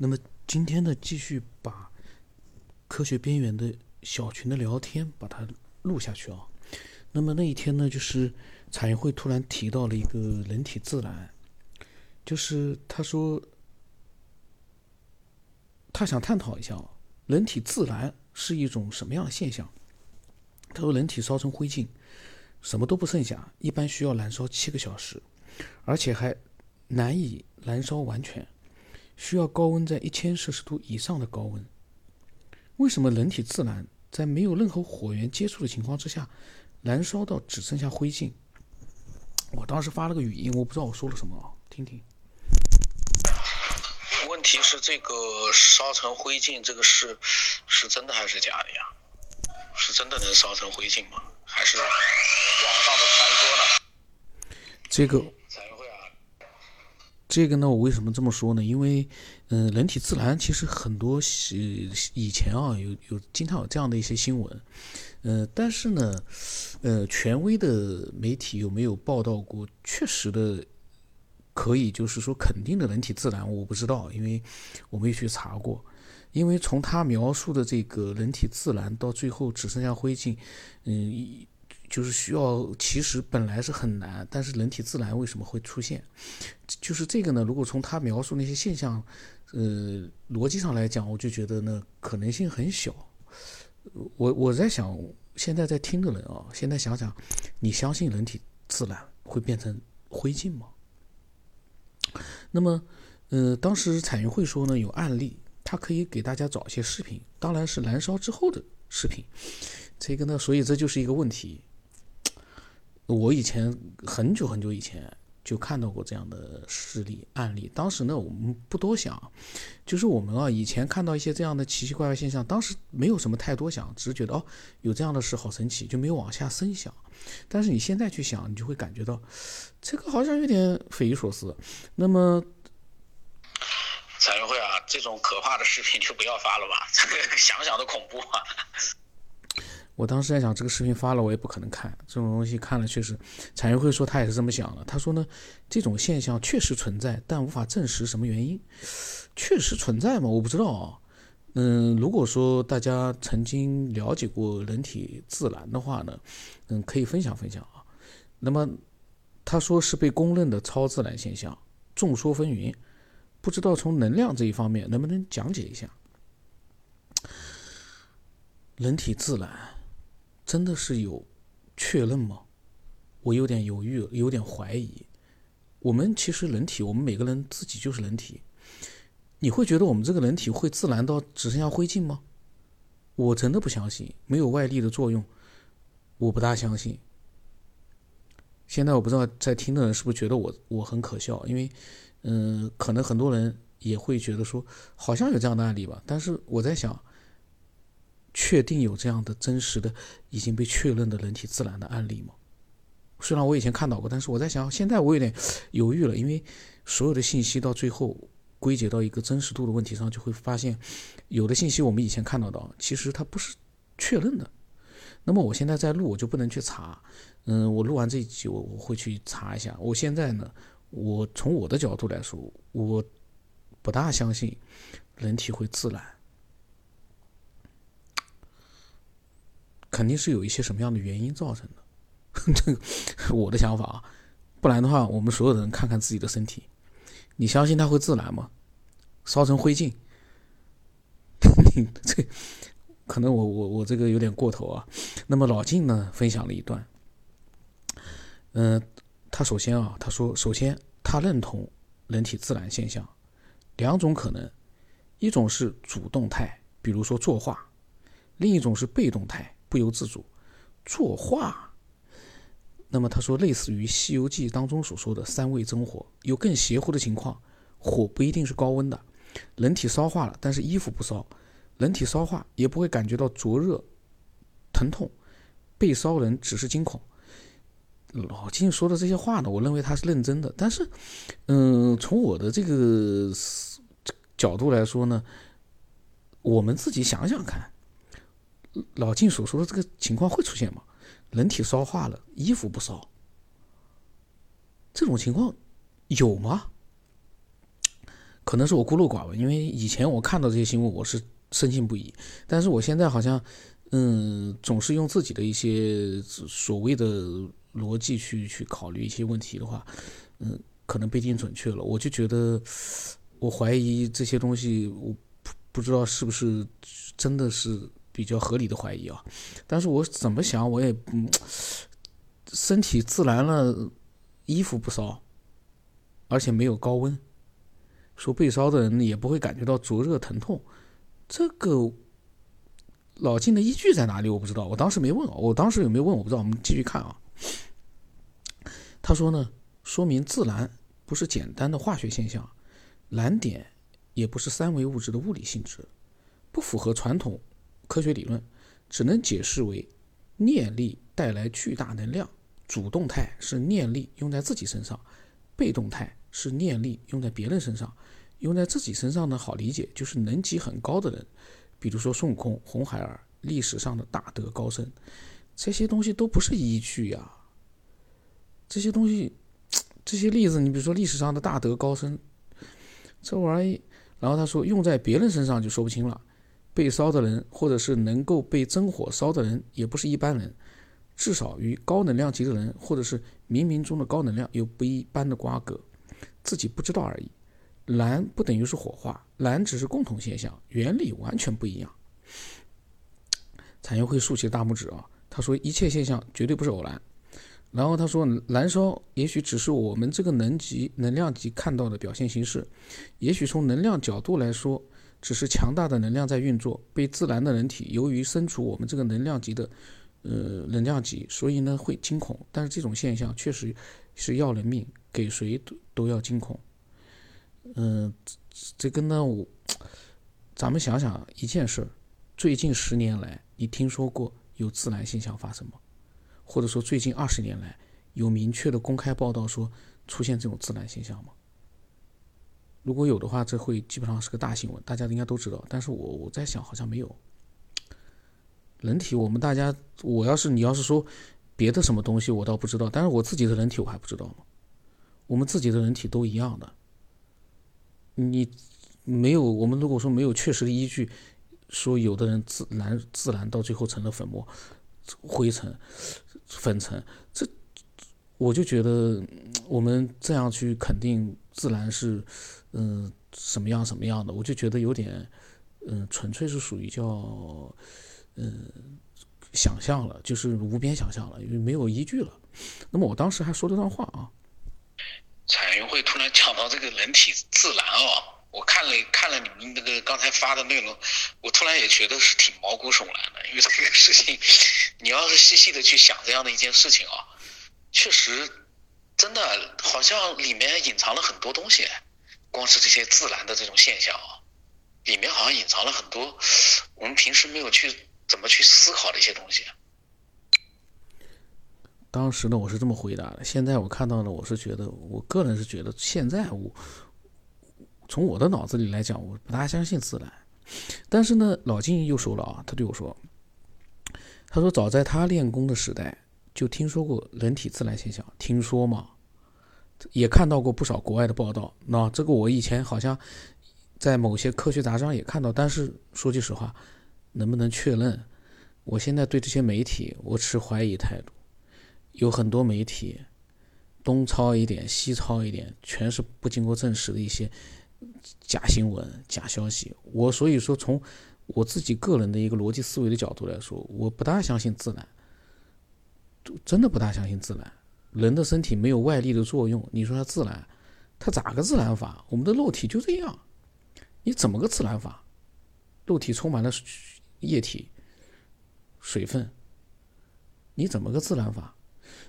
那么今天呢，继续把科学边缘的小群的聊天把它录下去啊。那么那一天呢，就是产业会突然提到了一个人体自然，就是他说他想探讨一下人体自燃是一种什么样的现象。他说，人体烧成灰烬，什么都不剩下，一般需要燃烧七个小时，而且还难以燃烧完全。需要高温在一千摄氏度以上的高温。为什么人体自燃在没有任何火源接触的情况之下，燃烧到只剩下灰烬？我当时发了个语音，我不知道我说了什么啊，听听。问题是这个烧成灰烬这个事是真的还是假的呀？是真的能烧成灰烬吗？还是网上的传说呢？这个。这个呢，我为什么这么说呢？因为，嗯，人体自燃其实很多以以前啊，有有经常有这样的一些新闻，呃，但是呢，呃，权威的媒体有没有报道过确实的可以就是说肯定的人体自燃？我不知道，因为我没有去查过。因为从他描述的这个人体自燃到最后只剩下灰烬，嗯。就是需要，其实本来是很难，但是人体自燃为什么会出现？就是这个呢？如果从他描述那些现象，呃，逻辑上来讲，我就觉得呢可能性很小。我我在想，现在在听的人啊，现在想想，你相信人体自燃会变成灰烬吗？那么，呃，当时彩云会说呢，有案例，他可以给大家找一些视频，当然是燃烧之后的视频。这个呢，所以这就是一个问题。我以前很久很久以前就看到过这样的事例案例，当时呢我们不多想，就是我们啊以前看到一些这样的奇奇怪怪现象，当时没有什么太多想，只是觉得哦有这样的事好神奇，就没有往下深想。但是你现在去想，你就会感觉到这个好像有点匪夷所思。那么，彩云会啊，这种可怕的视频就不要发了吧，这个想想都恐怖啊。我当时在想，这个视频发了我也不可能看这种东西，看了确实，产业会说他也是这么想的。他说呢，这种现象确实存在，但无法证实什么原因。确实存在吗？我不知道啊。嗯，如果说大家曾经了解过人体自燃的话呢，嗯，可以分享分享啊。那么他说是被公认的超自然现象，众说纷纭，不知道从能量这一方面能不能讲解一下人体自燃。真的是有确认吗？我有点犹豫，有点怀疑。我们其实人体，我们每个人自己就是人体。你会觉得我们这个人体会自燃到只剩下灰烬吗？我真的不相信，没有外力的作用，我不大相信。现在我不知道在听的人是不是觉得我我很可笑，因为嗯，可能很多人也会觉得说好像有这样的案例吧。但是我在想。确定有这样的真实的已经被确认的人体自燃的案例吗？虽然我以前看到过，但是我在想，现在我有点犹豫了，因为所有的信息到最后归结到一个真实度的问题上，就会发现有的信息我们以前看到的，其实它不是确认的。那么我现在在录，我就不能去查。嗯，我录完这一集，我我会去查一下。我现在呢，我从我的角度来说，我不大相信人体会自燃。肯定是有一些什么样的原因造成的，这个我的想法啊，不然的话，我们所有人看看自己的身体，你相信它会自燃吗？烧成灰烬？你这可能我我我这个有点过头啊。那么老晋呢，分享了一段，嗯，他首先啊，他说，首先他认同人体自燃现象，两种可能，一种是主动态，比如说作画，另一种是被动态。不由自主作画，那么他说类似于《西游记》当中所说的三味真火，有更邪乎的情况，火不一定是高温的，人体烧化了，但是衣服不烧，人体烧化也不会感觉到灼热、疼痛，被烧人只是惊恐。老金说的这些话呢，我认为他是认真的，但是，嗯，从我的这个角度来说呢，我们自己想想看。老晋所说的这个情况会出现吗？人体烧化了，衣服不烧，这种情况有吗？可能是我孤陋寡闻，因为以前我看到这些新闻，我是深信不疑。但是我现在好像，嗯，总是用自己的一些所谓的逻辑去去考虑一些问题的话，嗯，可能不一定准确了。我就觉得，我怀疑这些东西，我不不知道是不是真的是比较合理的怀疑啊。但是我怎么想，我也嗯，身体自然了，衣服不烧。而且没有高温，说被烧的人也不会感觉到灼热疼痛，这个老金的依据在哪里？我不知道，我当时没问，我当时有没有问我不知道。我们继续看啊，他说呢，说明自然不是简单的化学现象，蓝点也不是三维物质的物理性质，不符合传统科学理论，只能解释为念力带来巨大能量，主动态是念力用在自己身上，被动态。是念力用在别人身上，用在自己身上呢？好理解，就是能级很高的人，比如说孙悟空、红孩儿，历史上的大德高僧，这些东西都不是依据呀。这些东西，这些例子，你比如说历史上的大德高僧，这玩意，然后他说用在别人身上就说不清了。被烧的人，或者是能够被真火烧的人，也不是一般人，至少与高能量级的人，或者是冥冥中的高能量有不一般的瓜葛。自己不知道而已，蓝不等于是火化，蓝只是共同现象，原理完全不一样。产业会竖起大拇指啊，他说一切现象绝对不是偶然。然后他说燃烧也许只是我们这个能级能量级看到的表现形式，也许从能量角度来说，只是强大的能量在运作。被自然的人体由于身处我们这个能量级的呃能量级，所以呢会惊恐。但是这种现象确实是要人命。给谁都都要惊恐，嗯，这个呢，我咱们想想一件事最近十年来，你听说过有自然现象发生吗？或者说最近二十年来，有明确的公开报道说出现这种自然现象吗？如果有的话，这会基本上是个大新闻，大家应该都知道。但是我我在想，好像没有。人体，我们大家，我要是你要是说别的什么东西，我倒不知道，但是我自己的人体，我还不知道吗？我们自己的人体都一样的，你没有我们如果说没有确实的依据，说有的人自然自然到最后成了粉末、灰尘、粉尘，这我就觉得我们这样去肯定自然是嗯什么样什么样的，我就觉得有点嗯纯粹是属于叫嗯想象了，就是无边想象了，因为没有依据了。那么我当时还说了段话啊。彩云会突然讲到这个人体自燃啊，我看了看了你们那个刚才发的内容，我突然也觉得是挺毛骨悚然的，因为这个事情，你要是细细的去想这样的一件事情啊，确实，真的好像里面隐藏了很多东西，光是这些自然的这种现象啊，里面好像隐藏了很多我们平时没有去怎么去思考的一些东西。当时呢，我是这么回答的。现在我看到了，我是觉得，我个人是觉得，现在我从我的脑子里来讲，我不大相信自然。但是呢，老金又说了啊，他对我说：“他说早在他练功的时代，就听说过人体自然现象。听说嘛，也看到过不少国外的报道。那这个我以前好像在某些科学杂志上也看到。但是说句实话，能不能确认？我现在对这些媒体，我持怀疑态度。”有很多媒体东抄一点，西抄一点，全是不经过证实的一些假新闻、假消息。我所以说，从我自己个人的一个逻辑思维的角度来说，我不大相信自然，真的不大相信自然。人的身体没有外力的作用，你说它自然，它咋个自然法？我们的肉体就这样，你怎么个自然法？肉体充满了液体、水分，你怎么个自然法？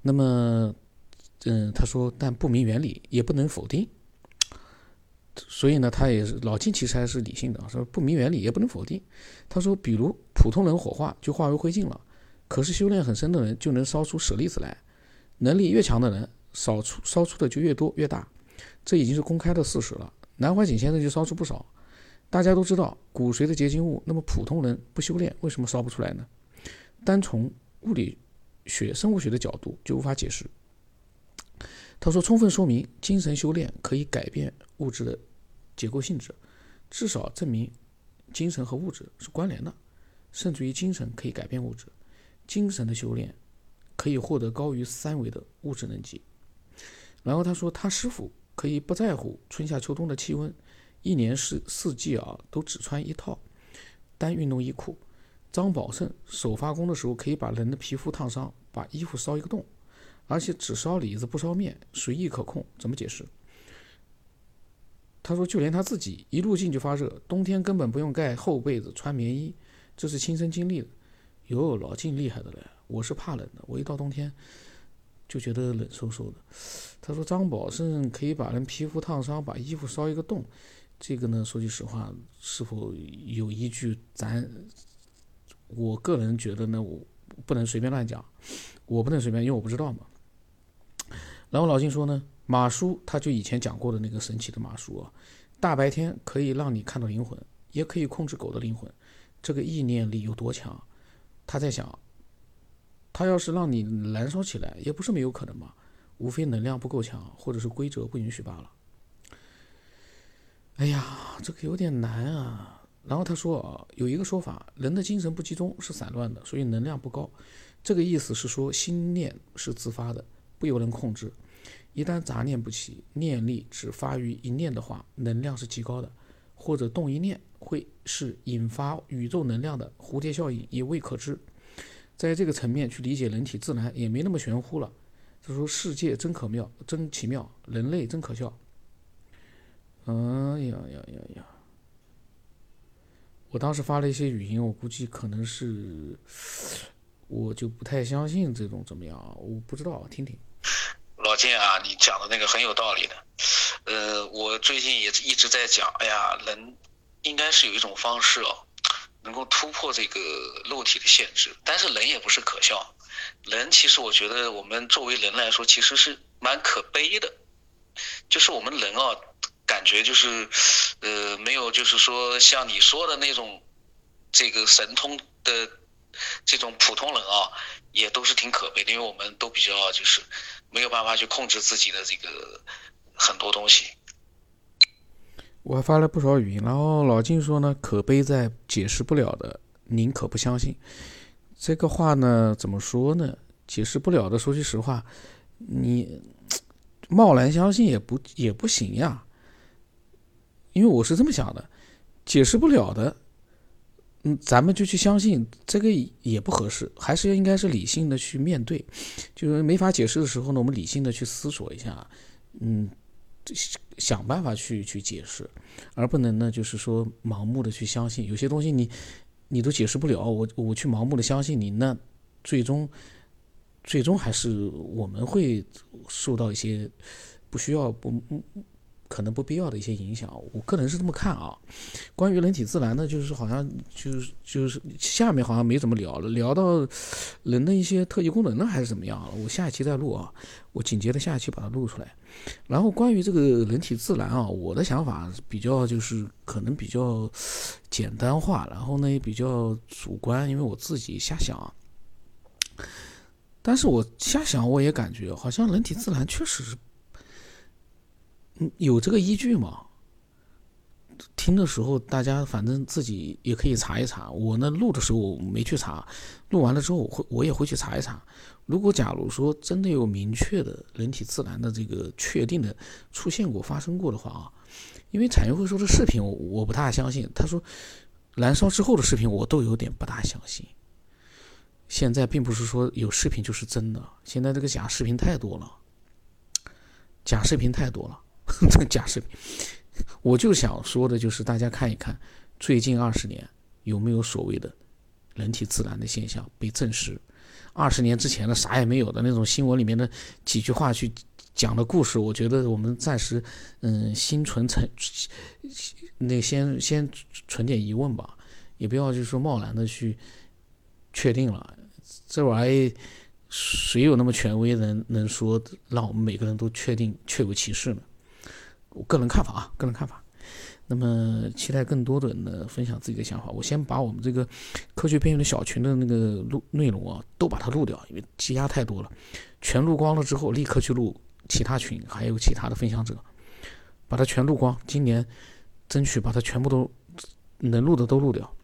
那么，嗯，他说，但不明原理，也不能否定。所以呢，他也是老金，其实还是理性的，说不明原理也不能否定。他说，比如普通人火化就化为灰烬了，可是修炼很深的人就能烧出舍利子来，能力越强的人烧出烧出的就越多越大，这已经是公开的事实了。南怀瑾先生就烧出不少，大家都知道骨髓的结晶物。那么普通人不修炼，为什么烧不出来呢？单从物理。学生物学的角度就无法解释。他说，充分说明精神修炼可以改变物质的结构性质，至少证明精神和物质是关联的，甚至于精神可以改变物质，精神的修炼可以获得高于三维的物质能级。然后他说，他师傅可以不在乎春夏秋冬的气温，一年四四季啊都只穿一套单运动衣裤。张宝胜手发功的时候，可以把人的皮肤烫伤，把衣服烧一个洞，而且只烧里子不烧面，随意可控。怎么解释？他说，就连他自己一入境就发热，冬天根本不用盖厚被子，穿棉衣，这是亲身经历的。哟，老晋厉害的嘞！我是怕冷的，我一到冬天就觉得冷飕飕的。他说，张宝胜可以把人皮肤烫伤，把衣服烧一个洞，这个呢，说句实话，是否有依据？咱。我个人觉得呢，我不能随便乱讲，我不能随便，因为我不知道嘛。然后老金说呢，马叔他就以前讲过的那个神奇的马叔啊，大白天可以让你看到灵魂，也可以控制狗的灵魂，这个意念力有多强？他在想，他要是让你燃烧起来，也不是没有可能嘛，无非能量不够强，或者是规则不允许罢了。哎呀，这个有点难啊。然后他说啊，有一个说法，人的精神不集中是散乱的，所以能量不高。这个意思是说，心念是自发的，不由人控制。一旦杂念不起，念力只发于一念的话，能量是极高的。或者动一念，会是引发宇宙能量的蝴蝶效应，也未可知。在这个层面去理解人体自然，也没那么玄乎了。就说：“世界真可妙，真奇妙，人类真可笑。”哎呀呀呀呀！我当时发了一些语音，我估计可能是，我就不太相信这种怎么样啊？我不知道，听听。老金啊，你讲的那个很有道理的。呃，我最近也一直在讲，哎呀，人应该是有一种方式哦，能够突破这个肉体的限制。但是人也不是可笑，人其实我觉得我们作为人来说，其实是蛮可悲的，就是我们人啊。感觉就是，呃，没有，就是说像你说的那种，这个神通的这种普通人啊，也都是挺可悲的，因为我们都比较就是没有办法去控制自己的这个很多东西。我还发了不少语音，然后老金说呢，可悲在解释不了的，宁可不相信。这个话呢，怎么说呢？解释不了的，说句实话，你 贸然相信也不也不行呀。因为我是这么想的，解释不了的，嗯，咱们就去相信这个也不合适，还是应该是理性的去面对。就是没法解释的时候呢，我们理性的去思索一下，嗯，想办法去去解释，而不能呢就是说盲目的去相信。有些东西你你都解释不了，我我去盲目的相信你，那最终最终还是我们会受到一些不需要不。可能不必要的一些影响，我个人是这么看啊。关于人体自然呢，就是好像就是就是下面好像没怎么聊了，聊到人的一些特异功能呢，还是怎么样？我下一期再录啊，我紧接着下一期把它录出来。然后关于这个人体自然啊，我的想法比较就是可能比较简单化，然后呢也比较主观，因为我自己瞎想。但是我瞎想，我也感觉好像人体自然确实是。有这个依据吗？听的时候，大家反正自己也可以查一查。我呢，录的时候我没去查，录完了之后，我会我也会去查一查。如果假如说真的有明确的人体自然的这个确定的出现过、发生过的话啊，因为产业会说的视频，我我不大相信。他说燃烧之后的视频，我都有点不大相信。现在并不是说有视频就是真的，现在这个假视频太多了，假视频太多了。这假视频，我就想说的就是，大家看一看，最近二十年有没有所谓的人体自然的现象被证实？二十年之前的啥也没有的那种新闻里面的几句话去讲的故事，我觉得我们暂时嗯心存存那先先存点疑问吧，也不要就是说贸然的去确定了，这玩意谁有那么权威能能说让我们每个人都确定确有其事呢？我个人看法啊，个人看法。那么期待更多的人呢分享自己的想法。我先把我们这个科学边缘的小群的那个录内容啊，都把它录掉，因为积压太多了。全录光了之后，立刻去录其他群，还有其他的分享者，把它全录光。今年争取把它全部都能录的都录掉。